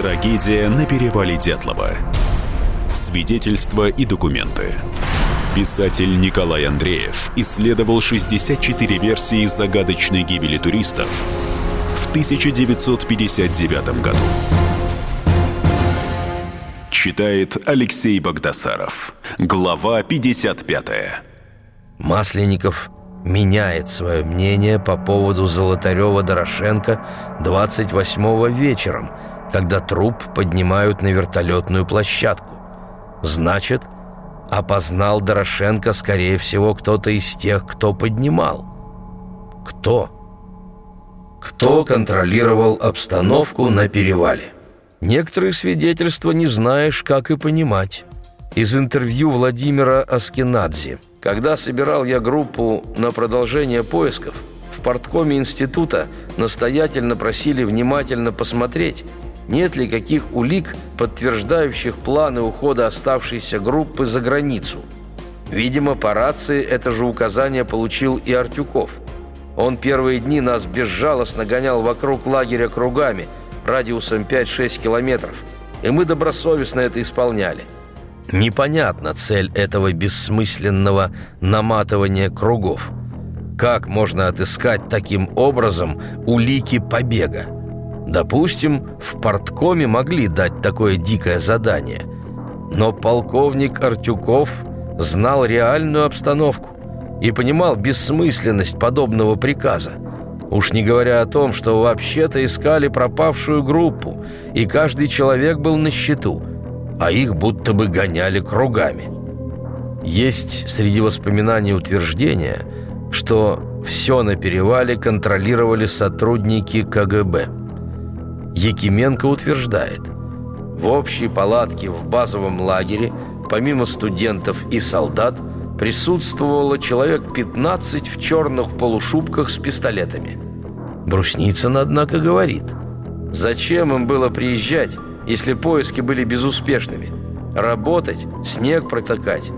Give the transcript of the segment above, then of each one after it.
Трагедия на перевале Дятлова. Свидетельства и документы. Писатель Николай Андреев исследовал 64 версии загадочной гибели туристов в 1959 году. Читает Алексей Богдасаров. Глава 55. Масленников меняет свое мнение по поводу Золотарева-Дорошенко 28-го вечером, когда труп поднимают на вертолетную площадку. Значит, опознал Дорошенко, скорее всего, кто-то из тех, кто поднимал. Кто? Кто контролировал обстановку на перевале? Некоторые свидетельства не знаешь, как и понимать. Из интервью Владимира Аскинадзе – когда собирал я группу на продолжение поисков, в порткоме института настоятельно просили внимательно посмотреть, нет ли каких улик, подтверждающих планы ухода оставшейся группы за границу. Видимо, по рации это же указание получил и Артюков. Он первые дни нас безжалостно гонял вокруг лагеря кругами, радиусом 5-6 километров, и мы добросовестно это исполняли – Непонятна цель этого бессмысленного наматывания кругов. Как можно отыскать таким образом улики побега? Допустим, в порткоме могли дать такое дикое задание. Но полковник Артюков знал реальную обстановку и понимал бессмысленность подобного приказа. Уж не говоря о том, что вообще-то искали пропавшую группу, и каждый человек был на счету – а их будто бы гоняли кругами. Есть среди воспоминаний утверждение, что все на перевале контролировали сотрудники КГБ. Якименко утверждает, в общей палатке в базовом лагере, помимо студентов и солдат, присутствовало человек 15 в черных полушубках с пистолетами. Брусницын, однако, говорит, зачем им было приезжать, если поиски были безуспешными. Работать, снег протыкать.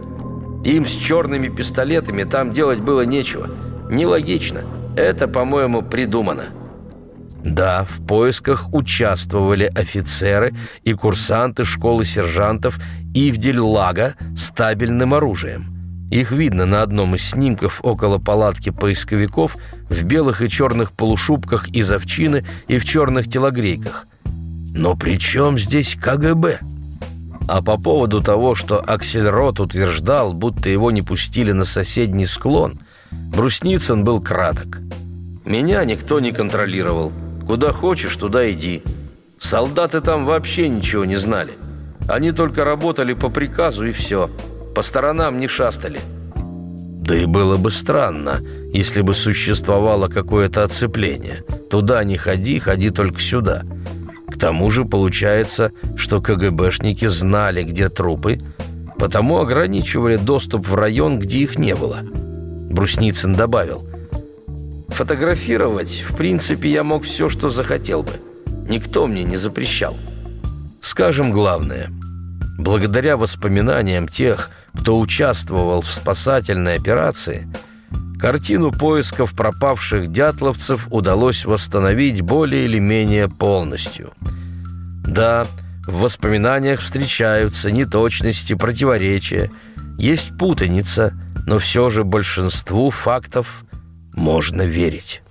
Им с черными пистолетами там делать было нечего. Нелогично. Это, по-моему, придумано. Да, в поисках участвовали офицеры и курсанты школы сержантов Ивдель-Лага с табельным оружием. Их видно на одном из снимков около палатки поисковиков в белых и черных полушубках из овчины и в черных телогрейках. Но при чем здесь КГБ? А по поводу того, что Аксельрот утверждал, будто его не пустили на соседний склон, Брусницын был краток. «Меня никто не контролировал. Куда хочешь, туда иди. Солдаты там вообще ничего не знали. Они только работали по приказу и все. По сторонам не шастали». Да и было бы странно, если бы существовало какое-то оцепление. Туда не ходи, ходи только сюда – к тому же получается, что КГБшники знали, где трупы, потому ограничивали доступ в район, где их не было. Брусницын добавил, «Фотографировать, в принципе, я мог все, что захотел бы. Никто мне не запрещал. Скажем главное, благодаря воспоминаниям тех, кто участвовал в спасательной операции – Картину поисков пропавших дятловцев удалось восстановить более или менее полностью. Да, в воспоминаниях встречаются неточности, противоречия, есть путаница, но все же большинству фактов можно верить.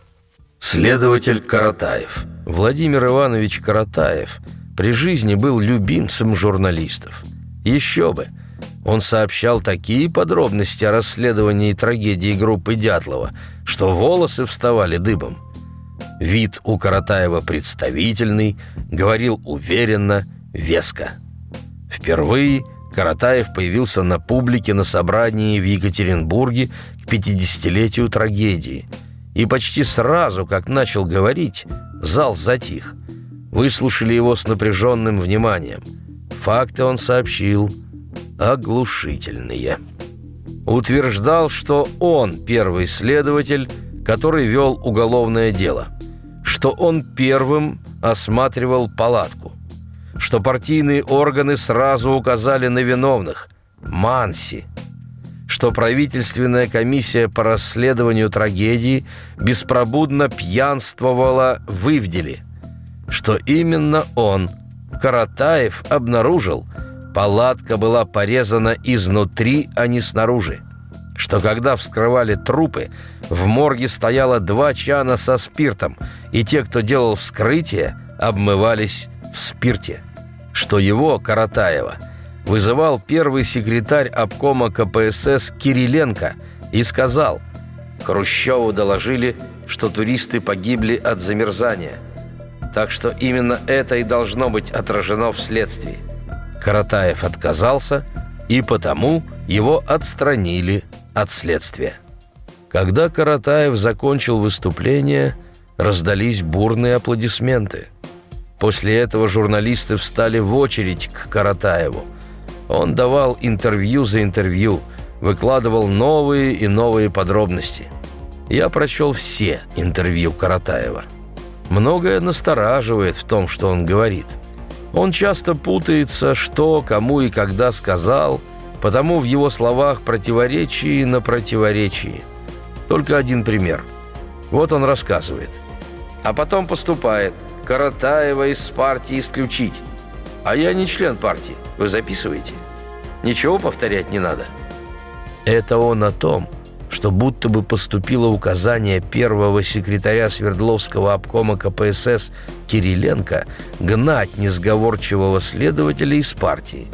Следователь Каратаев. Владимир Иванович Каратаев при жизни был любимцем журналистов. Еще бы – он сообщал такие подробности о расследовании трагедии группы Дятлова, что волосы вставали дыбом. Вид у Каратаева представительный, говорил уверенно, веско. Впервые Каратаев появился на публике на собрании в Екатеринбурге к 50-летию трагедии. И почти сразу, как начал говорить, зал затих. Выслушали его с напряженным вниманием. Факты он сообщил – оглушительные. Утверждал, что он первый следователь, который вел уголовное дело, что он первым осматривал палатку, что партийные органы сразу указали на виновных – Манси, что правительственная комиссия по расследованию трагедии беспробудно пьянствовала в Ивделе, что именно он – Каратаев обнаружил, палатка была порезана изнутри, а не снаружи. Что когда вскрывали трупы, в морге стояло два чана со спиртом, и те, кто делал вскрытие, обмывались в спирте. Что его, Каратаева, вызывал первый секретарь обкома КПСС Кириленко и сказал, Хрущеву доложили, что туристы погибли от замерзания. Так что именно это и должно быть отражено в следствии. Каратаев отказался, и потому его отстранили от следствия. Когда Каратаев закончил выступление, раздались бурные аплодисменты. После этого журналисты встали в очередь к Каратаеву. Он давал интервью за интервью, выкладывал новые и новые подробности. Я прочел все интервью Каратаева. Многое настораживает в том, что он говорит. Он часто путается, что, кому и когда сказал, потому в его словах противоречие на противоречии. Только один пример. Вот он рассказывает. А потом поступает. Каратаева из партии исключить. А я не член партии. Вы записываете? Ничего повторять не надо. Это он о том, что будто бы поступило указание первого секретаря Свердловского обкома КПСС Кириленко гнать несговорчивого следователя из партии.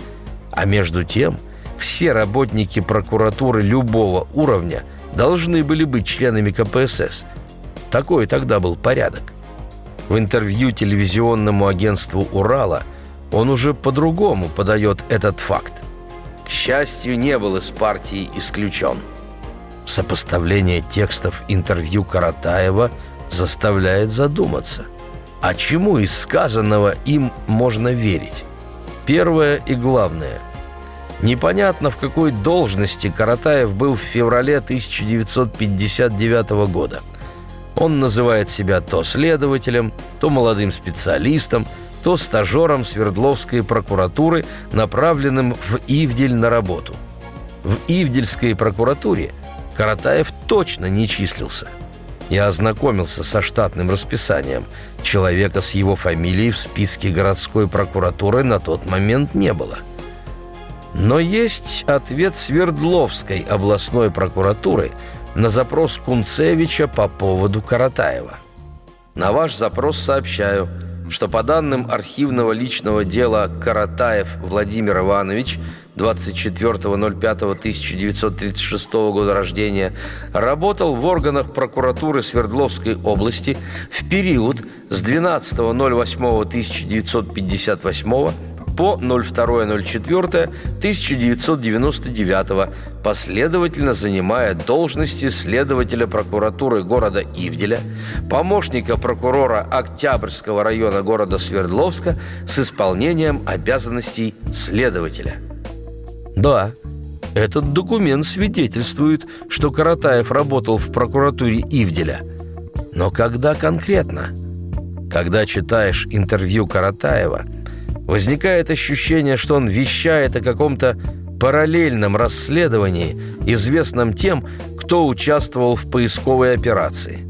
А между тем все работники прокуратуры любого уровня должны были быть членами КПСС. Такой тогда был порядок. В интервью телевизионному агентству «Урала» он уже по-другому подает этот факт. К счастью, не был из партии исключен. Сопоставление текстов интервью Каратаева заставляет задуматься. А чему из сказанного им можно верить? Первое и главное. Непонятно, в какой должности Каратаев был в феврале 1959 года. Он называет себя то следователем, то молодым специалистом, то стажером Свердловской прокуратуры, направленным в Ивдель на работу. В Ивдельской прокуратуре – Каратаев точно не числился. Я ознакомился со штатным расписанием. Человека с его фамилией в списке городской прокуратуры на тот момент не было. Но есть ответ Свердловской областной прокуратуры на запрос Кунцевича по поводу Каратаева. На ваш запрос сообщаю – что по данным архивного личного дела Каратаев Владимир Иванович 24.05.1936 года рождения работал в органах прокуратуры Свердловской области в период с 12.08.1958 по 02.04.1999, последовательно занимая должности следователя прокуратуры города Ивделя, помощника прокурора Октябрьского района города Свердловска с исполнением обязанностей следователя. Да, этот документ свидетельствует, что Каратаев работал в прокуратуре Ивделя. Но когда конкретно? Когда читаешь интервью Каратаева – Возникает ощущение, что он вещает о каком-то параллельном расследовании, известном тем, кто участвовал в поисковой операции.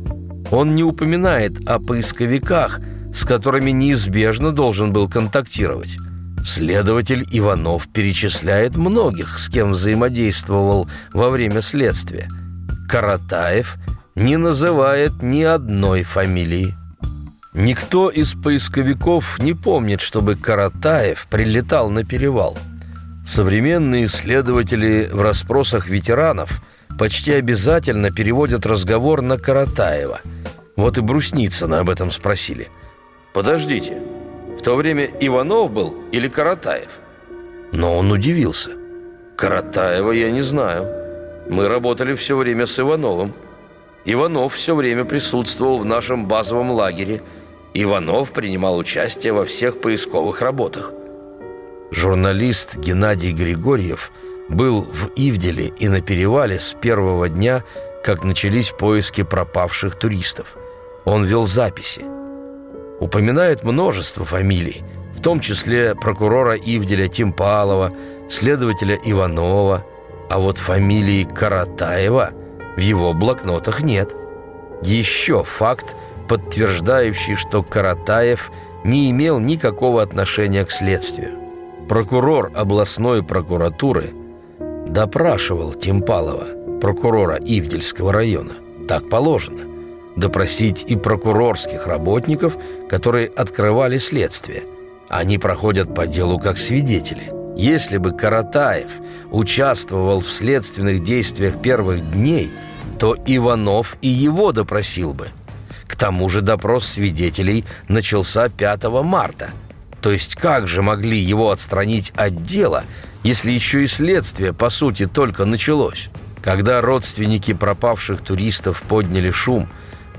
Он не упоминает о поисковиках, с которыми неизбежно должен был контактировать. Следователь Иванов перечисляет многих, с кем взаимодействовал во время следствия. Каратаев не называет ни одной фамилии. Никто из поисковиков не помнит, чтобы Каратаев прилетал на перевал. Современные исследователи в расспросах ветеранов почти обязательно переводят разговор на Каратаева. Вот и Брусницына об этом спросили. «Подождите, в то время Иванов был или Каратаев?» Но он удивился. «Каратаева я не знаю. Мы работали все время с Ивановым. Иванов все время присутствовал в нашем базовом лагере – Иванов принимал участие во всех поисковых работах. Журналист Геннадий Григорьев был в Ивделе и на перевале с первого дня, как начались поиски пропавших туристов. Он вел записи. Упоминает множество фамилий, в том числе прокурора Ивделя Тимпалова, следователя Иванова, а вот фамилии Каратаева в его блокнотах нет. Еще факт – подтверждающий, что Каратаев не имел никакого отношения к следствию. Прокурор областной прокуратуры допрашивал Тимпалова, прокурора Ивдельского района. Так положено. Допросить и прокурорских работников, которые открывали следствие. Они проходят по делу как свидетели. Если бы Каратаев участвовал в следственных действиях первых дней, то Иванов и его допросил бы. К тому же допрос свидетелей начался 5 марта. То есть как же могли его отстранить от дела, если еще и следствие, по сути, только началось? Когда родственники пропавших туристов подняли шум,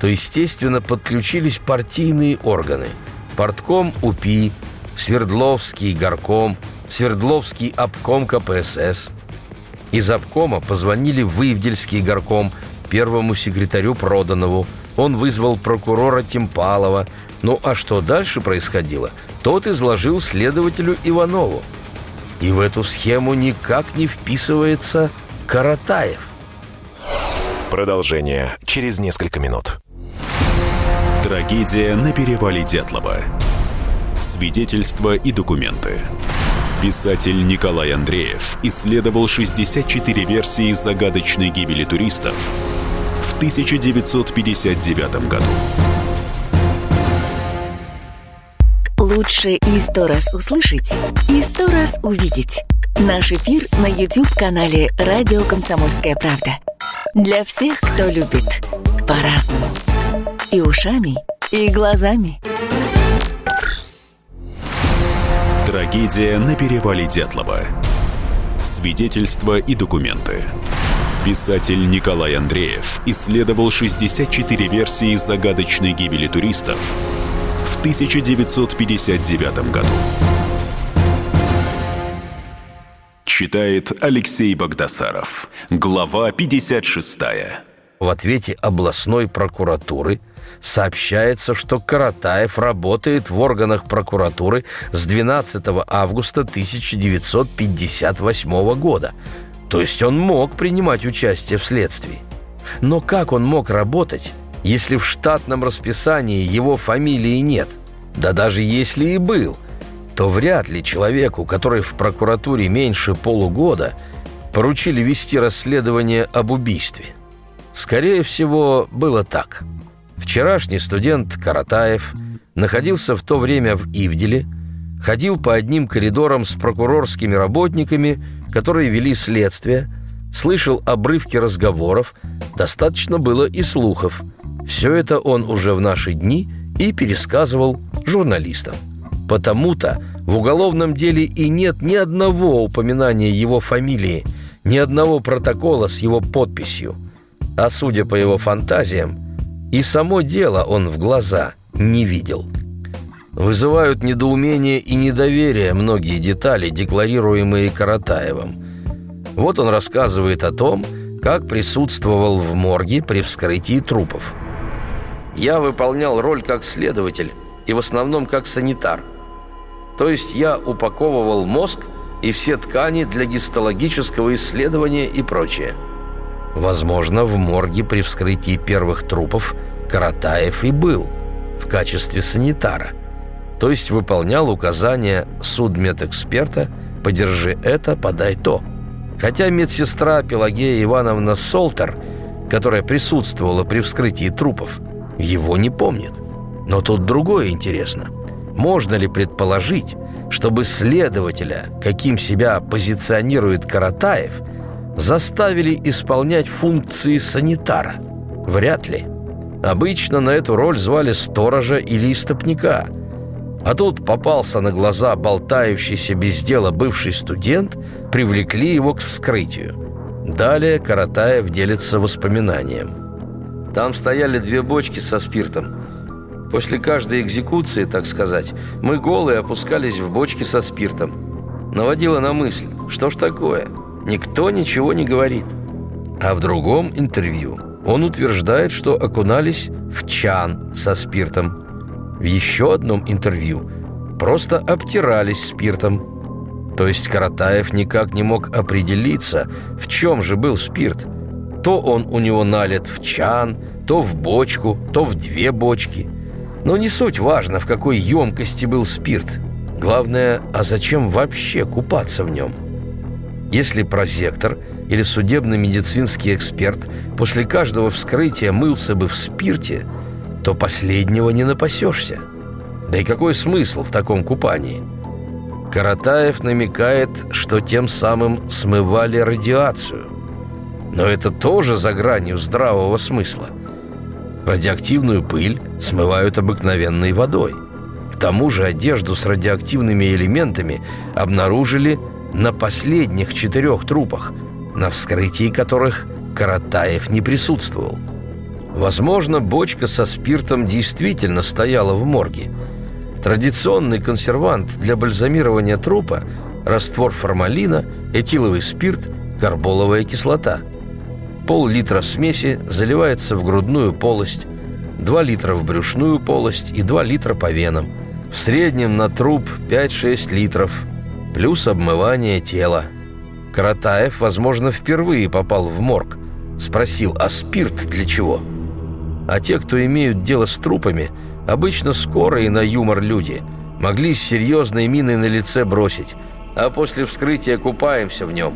то, естественно, подключились партийные органы. Портком УПИ, Свердловский горком – Свердловский обком КПСС. Из обкома позвонили в горком первому секретарю Проданову. Он вызвал прокурора Тимпалова. Ну а что дальше происходило, тот изложил следователю Иванову. И в эту схему никак не вписывается Каратаев. Продолжение через несколько минут. Трагедия на перевале Дятлова. Свидетельства и документы. Писатель Николай Андреев исследовал 64 версии загадочной гибели туристов в 1959 году. Лучше и сто раз услышать, и сто раз увидеть. Наш эфир на YouTube-канале «Радио Комсомольская правда». Для всех, кто любит по-разному. И ушами, и глазами. Трагедия на перевале Дятлова. Свидетельства и документы. Писатель Николай Андреев исследовал 64 версии загадочной гибели туристов в 1959 году. Читает Алексей Богдасаров. Глава 56. В ответе областной прокуратуры – сообщается, что Каратаев работает в органах прокуратуры с 12 августа 1958 года. То есть он мог принимать участие в следствии. Но как он мог работать, если в штатном расписании его фамилии нет? Да даже если и был, то вряд ли человеку, который в прокуратуре меньше полугода, поручили вести расследование об убийстве. Скорее всего, было так – Вчерашний студент Каратаев находился в то время в Ивделе, ходил по одним коридорам с прокурорскими работниками, которые вели следствие, слышал обрывки разговоров, достаточно было и слухов. Все это он уже в наши дни и пересказывал журналистам. Потому-то в уголовном деле и нет ни одного упоминания его фамилии, ни одного протокола с его подписью. А судя по его фантазиям, и само дело он в глаза не видел. Вызывают недоумение и недоверие многие детали, декларируемые Каратаевым. Вот он рассказывает о том, как присутствовал в морге при вскрытии трупов. «Я выполнял роль как следователь и в основном как санитар. То есть я упаковывал мозг и все ткани для гистологического исследования и прочее. Возможно, в морге при вскрытии первых трупов Каратаев и был в качестве санитара, то есть выполнял указания судмедэксперта «подержи это, подай то». Хотя медсестра Пелагея Ивановна Солтер, которая присутствовала при вскрытии трупов, его не помнит. Но тут другое интересно. Можно ли предположить, чтобы следователя, каким себя позиционирует Каратаев – заставили исполнять функции санитара? Вряд ли. Обычно на эту роль звали сторожа или истопника. А тут попался на глаза болтающийся без дела бывший студент, привлекли его к вскрытию. Далее Каратаев делится воспоминанием. Там стояли две бочки со спиртом. После каждой экзекуции, так сказать, мы голые опускались в бочки со спиртом. Наводило на мысль, что ж такое – Никто ничего не говорит. А в другом интервью он утверждает, что окунались в чан со спиртом. В еще одном интервью просто обтирались спиртом. То есть Каратаев никак не мог определиться, в чем же был спирт. То он у него налит в чан, то в бочку, то в две бочки. Но не суть важно, в какой емкости был спирт. Главное, а зачем вообще купаться в нем? Если прозектор или судебно-медицинский эксперт после каждого вскрытия мылся бы в спирте, то последнего не напасешься. Да и какой смысл в таком купании? Каратаев намекает, что тем самым смывали радиацию. Но это тоже за гранью здравого смысла. Радиоактивную пыль смывают обыкновенной водой. К тому же одежду с радиоактивными элементами обнаружили на последних четырех трупах, на вскрытии которых Каратаев не присутствовал. Возможно, бочка со спиртом действительно стояла в морге – Традиционный консервант для бальзамирования трупа – раствор формалина, этиловый спирт, карболовая кислота. Пол-литра смеси заливается в грудную полость, 2 литра в брюшную полость и 2 литра по венам. В среднем на труп 5-6 литров, плюс обмывание тела. Каратаев, возможно, впервые попал в морг. Спросил, а спирт для чего? А те, кто имеют дело с трупами – Обычно скорые на юмор люди могли с серьезной миной на лице бросить, а после вскрытия купаемся в нем.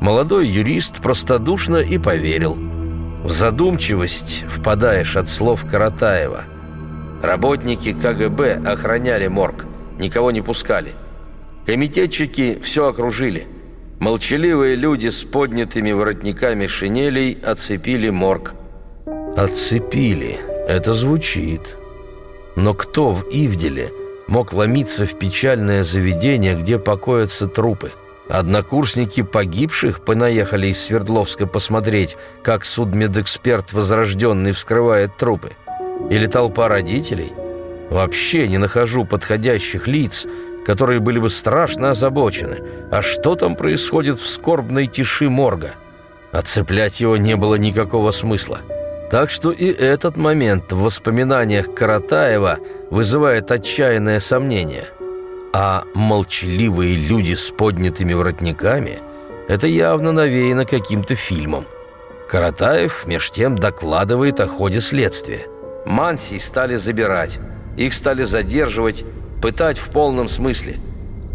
Молодой юрист простодушно и поверил. В задумчивость впадаешь от слов Каратаева. Работники КГБ охраняли морг, никого не пускали. Комитетчики все окружили. Молчаливые люди с поднятыми воротниками шинелей оцепили морг. «Отцепили. Это звучит. Но кто в Ивделе мог ломиться в печальное заведение, где покоятся трупы? Однокурсники погибших понаехали из Свердловска посмотреть, как судмедэксперт возрожденный вскрывает трупы? Или толпа родителей? Вообще не нахожу подходящих лиц, которые были бы страшно озабочены. А что там происходит в скорбной тиши морга? Отцеплять его не было никакого смысла. Так что и этот момент в воспоминаниях Каратаева вызывает отчаянное сомнение. А молчаливые люди с поднятыми воротниками – это явно навеяно каким-то фильмом. Каратаев меж тем докладывает о ходе следствия. Мансий стали забирать, их стали задерживать, пытать в полном смысле.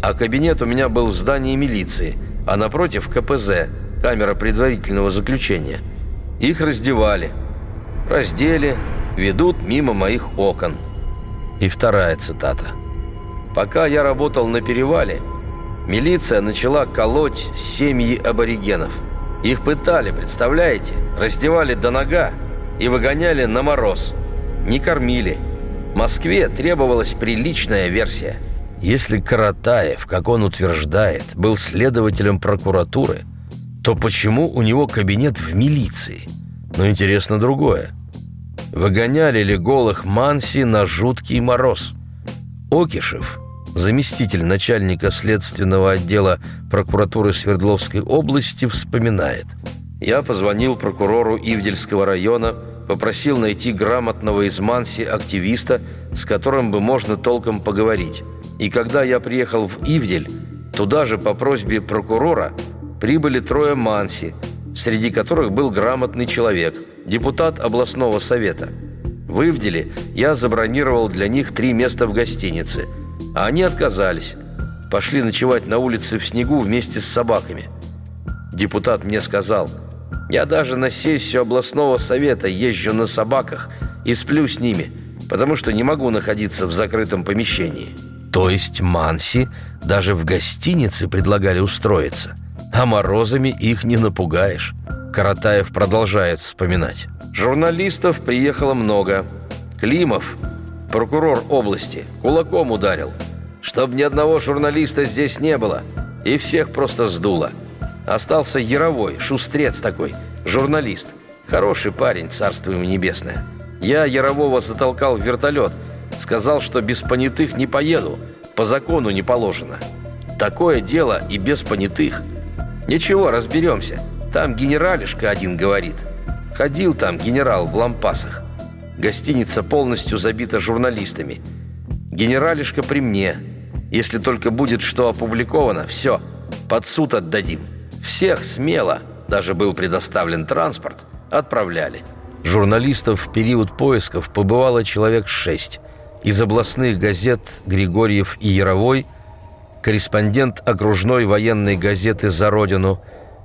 А кабинет у меня был в здании милиции, а напротив КПЗ, камера предварительного заключения. Их раздевали – раздели, ведут мимо моих окон. И вторая цитата. «Пока я работал на перевале, милиция начала колоть семьи аборигенов. Их пытали, представляете? Раздевали до нога и выгоняли на мороз. Не кормили. Москве требовалась приличная версия. Если Каратаев, как он утверждает, был следователем прокуратуры, то почему у него кабинет в милиции? Но интересно другое. Выгоняли ли голых Манси на жуткий мороз? Окишев, заместитель начальника следственного отдела прокуратуры Свердловской области, вспоминает. «Я позвонил прокурору Ивдельского района, попросил найти грамотного из Манси активиста, с которым бы можно толком поговорить. И когда я приехал в Ивдель, туда же по просьбе прокурора прибыли трое Манси – среди которых был грамотный человек, депутат областного совета. В Ивделе я забронировал для них три места в гостинице, а они отказались. Пошли ночевать на улице в снегу вместе с собаками. Депутат мне сказал, я даже на сессию областного совета езжу на собаках и сплю с ними, потому что не могу находиться в закрытом помещении. То есть Манси даже в гостинице предлагали устроиться а морозами их не напугаешь. Каратаев продолжает вспоминать. Журналистов приехало много. Климов, прокурор области, кулаком ударил. Чтоб ни одного журналиста здесь не было. И всех просто сдуло. Остался Яровой, шустрец такой, журналист. Хороший парень, царство ему небесное. Я Ярового затолкал в вертолет. Сказал, что без понятых не поеду. По закону не положено. Такое дело и без понятых – «Ничего, разберемся. Там генералишка один говорит. Ходил там генерал в лампасах. Гостиница полностью забита журналистами. Генералишка при мне. Если только будет что опубликовано, все, под суд отдадим. Всех смело, даже был предоставлен транспорт, отправляли. Журналистов в период поисков побывало человек шесть. Из областных газет «Григорьев» и «Яровой», корреспондент окружной военной газеты «За Родину»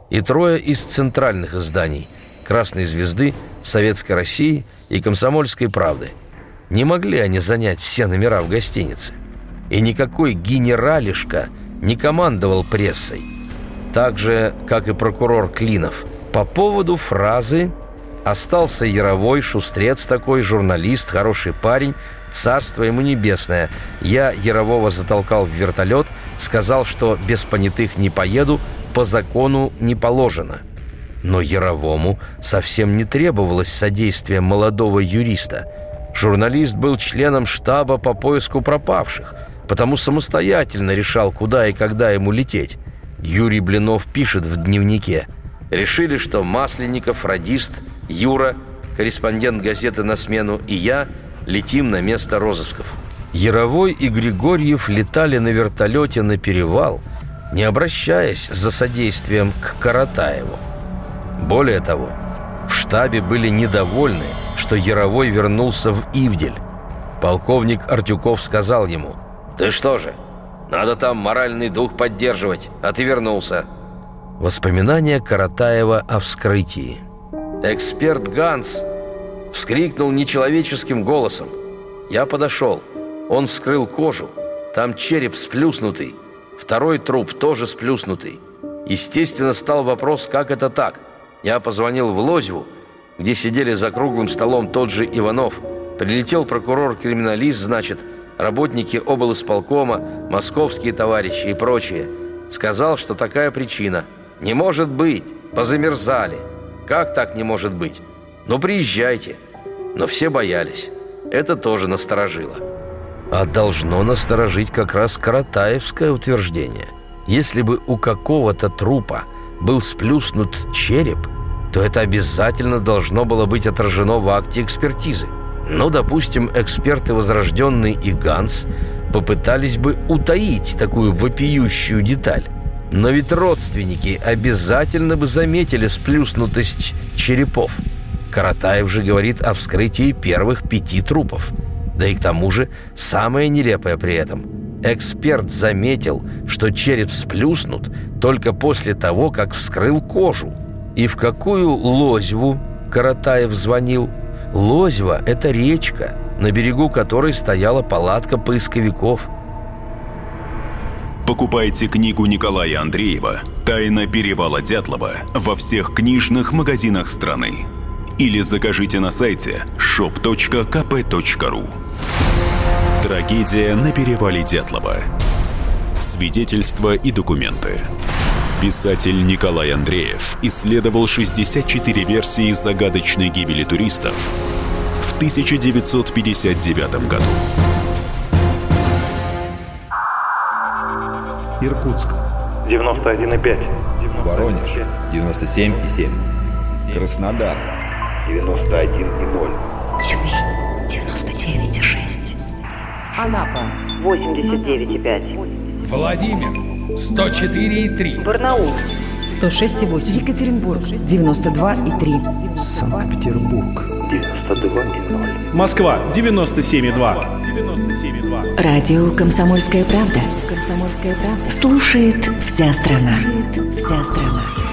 и трое из центральных изданий «Красной звезды», «Советской России» и «Комсомольской правды». Не могли они занять все номера в гостинице. И никакой генералишка не командовал прессой. Так же, как и прокурор Клинов. По поводу фразы Остался Яровой, шустрец такой, журналист, хороший парень, царство ему небесное. Я Ярового затолкал в вертолет, сказал, что без понятых не поеду, по закону не положено. Но Яровому совсем не требовалось содействия молодого юриста. Журналист был членом штаба по поиску пропавших, потому самостоятельно решал, куда и когда ему лететь. Юрий Блинов пишет в дневнике. Решили, что Масленников, радист – Юра, корреспондент газеты «На смену» и я летим на место розысков. Яровой и Григорьев летали на вертолете на перевал, не обращаясь за содействием к Каратаеву. Более того, в штабе были недовольны, что Яровой вернулся в Ивдель. Полковник Артюков сказал ему, «Ты что же, надо там моральный дух поддерживать, а ты вернулся». Воспоминания Каратаева о вскрытии – Эксперт Ганс вскрикнул нечеловеческим голосом. Я подошел. Он вскрыл кожу. Там череп сплюснутый. Второй труп тоже сплюснутый. Естественно, стал вопрос, как это так. Я позвонил в Лозьву, где сидели за круглым столом тот же Иванов. Прилетел прокурор-криминалист, значит, работники облсполкома, московские товарищи и прочие. Сказал, что такая причина. Не может быть, позамерзали. Как так не может быть? Ну, приезжайте. Но все боялись. Это тоже насторожило. А должно насторожить как раз Каратаевское утверждение. Если бы у какого-то трупа был сплюснут череп, то это обязательно должно было быть отражено в акте экспертизы. Ну, допустим, эксперты Возрожденный и Ганс попытались бы утаить такую вопиющую деталь. Но ведь родственники обязательно бы заметили сплюснутость черепов. Каратаев же говорит о вскрытии первых пяти трупов. Да и к тому же, самое нелепое при этом – эксперт заметил, что череп сплюснут только после того, как вскрыл кожу. И в какую лозьву Каратаев звонил? Лозьва – это речка, на берегу которой стояла палатка поисковиков – Покупайте книгу Николая Андреева «Тайна перевала Дятлова» во всех книжных магазинах страны. Или закажите на сайте shop.kp.ru Трагедия на перевале Дятлова. Свидетельства и документы. Писатель Николай Андреев исследовал 64 версии загадочной гибели туристов в 1959 году. Иркутск. 91,5. Воронеж. 97,7. Краснодар. 91,0. Тюмень. 99,6. Анапа. 89,5. Владимир. 104,3. Барнаул. 106,8. Екатеринбург. 92,3. Санкт-Петербург. 92,0. Москва. 97,2. 97,2. Радио «Комсомольская правда». «Комсомольская правда». Слушает вся страна. Слушает вся страна.